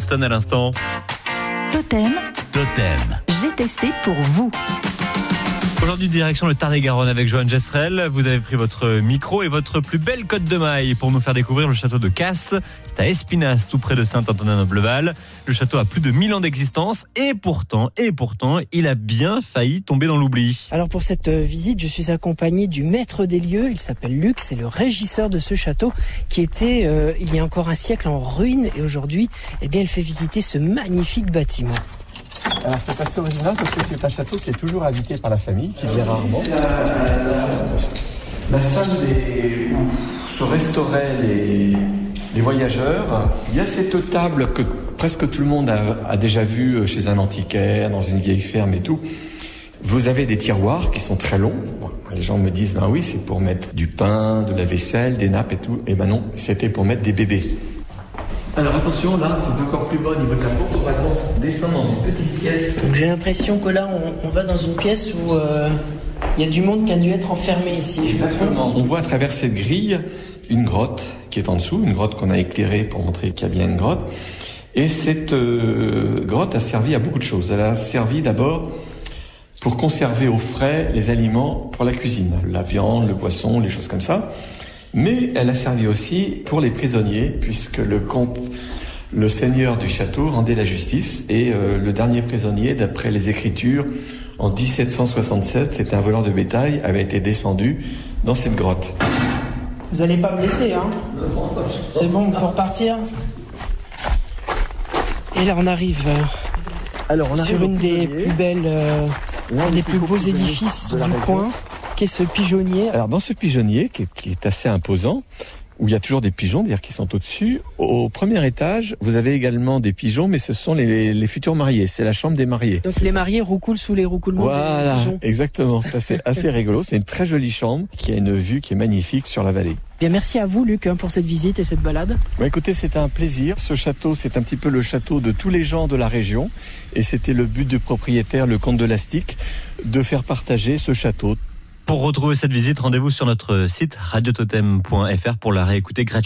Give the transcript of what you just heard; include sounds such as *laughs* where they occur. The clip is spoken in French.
Stone à l'instant. Totem, Totem. j'ai testé pour vous. Aujourd'hui, direction le Tarn-et-Garonne avec Johan Jessrel. Vous avez pris votre micro et votre plus belle cote de maille pour nous faire découvrir le château de Casse. C'est à Espinasse, tout près de Saint-Antonin-Nobleval. Le château a plus de 1000 ans d'existence et pourtant, et pourtant, il a bien failli tomber dans l'oubli. Alors pour cette visite, je suis accompagné du maître des lieux, il s'appelle Luc, c'est le régisseur de ce château qui était euh, il y a encore un siècle en ruine et aujourd'hui, eh bien, il fait visiter ce magnifique bâtiment. Alors c'est assez original parce que c'est un château qui est toujours habité par la famille, qui vient rarement. La salle des... où se restauraient les, les voyageurs. Il y a cette table que presque tout le monde a, a déjà vue chez un antiquaire, dans une vieille ferme et tout. Vous avez des tiroirs qui sont très longs. Les gens me disent, ben oui, c'est pour mettre du pain, de la vaisselle, des nappes et tout. Et ben non, c'était pour mettre des bébés. Alors attention, là, c'est encore plus bas au niveau de la porte. On va descendre dans une petite pièce. Donc j'ai l'impression que là, on, on va dans une pièce où euh, il y a du monde qui a dû être enfermé ici. Je Exactement. On voit à travers cette grille une grotte qui est en dessous, une grotte qu'on a éclairée pour montrer qu'il y a bien une grotte. Et cette euh, grotte a servi à beaucoup de choses. Elle a servi d'abord pour conserver au frais les aliments pour la cuisine, la viande, le poisson, les choses comme ça. Mais elle a servi aussi pour les prisonniers, puisque le comte, le seigneur du château, rendait la justice. Et euh, le dernier prisonnier, d'après les écritures, en 1767, c'était un voleur de bétail, avait été descendu dans cette grotte. Vous allez pas me laisser, hein C'est bon pour partir Et là, on arrive euh, Alors, on sur une des plus belles, euh, un des plus beaux édifices du coin, ce pigeonnier. Alors dans ce pigeonnier, qui est, qui est assez imposant, où il y a toujours des pigeons, d'ailleurs qui sont au-dessus, au premier étage, vous avez également des pigeons, mais ce sont les, les futurs mariés, c'est la chambre des mariés. Donc les mariés roucoulent sous les roucoulements des Voilà, pigeons. exactement, c'est assez, assez *laughs* rigolo, c'est une très jolie chambre qui a une vue qui est magnifique sur la vallée. Bien, merci à vous, Luc, hein, pour cette visite et cette balade. Bah, écoutez, c'était un plaisir. Ce château, c'est un petit peu le château de tous les gens de la région. Et c'était le but du propriétaire, le comte de Lastic, de faire partager ce château Pour retrouver cette visite, rendez-vous sur notre site radiototem.fr pour la réécouter gratuitement.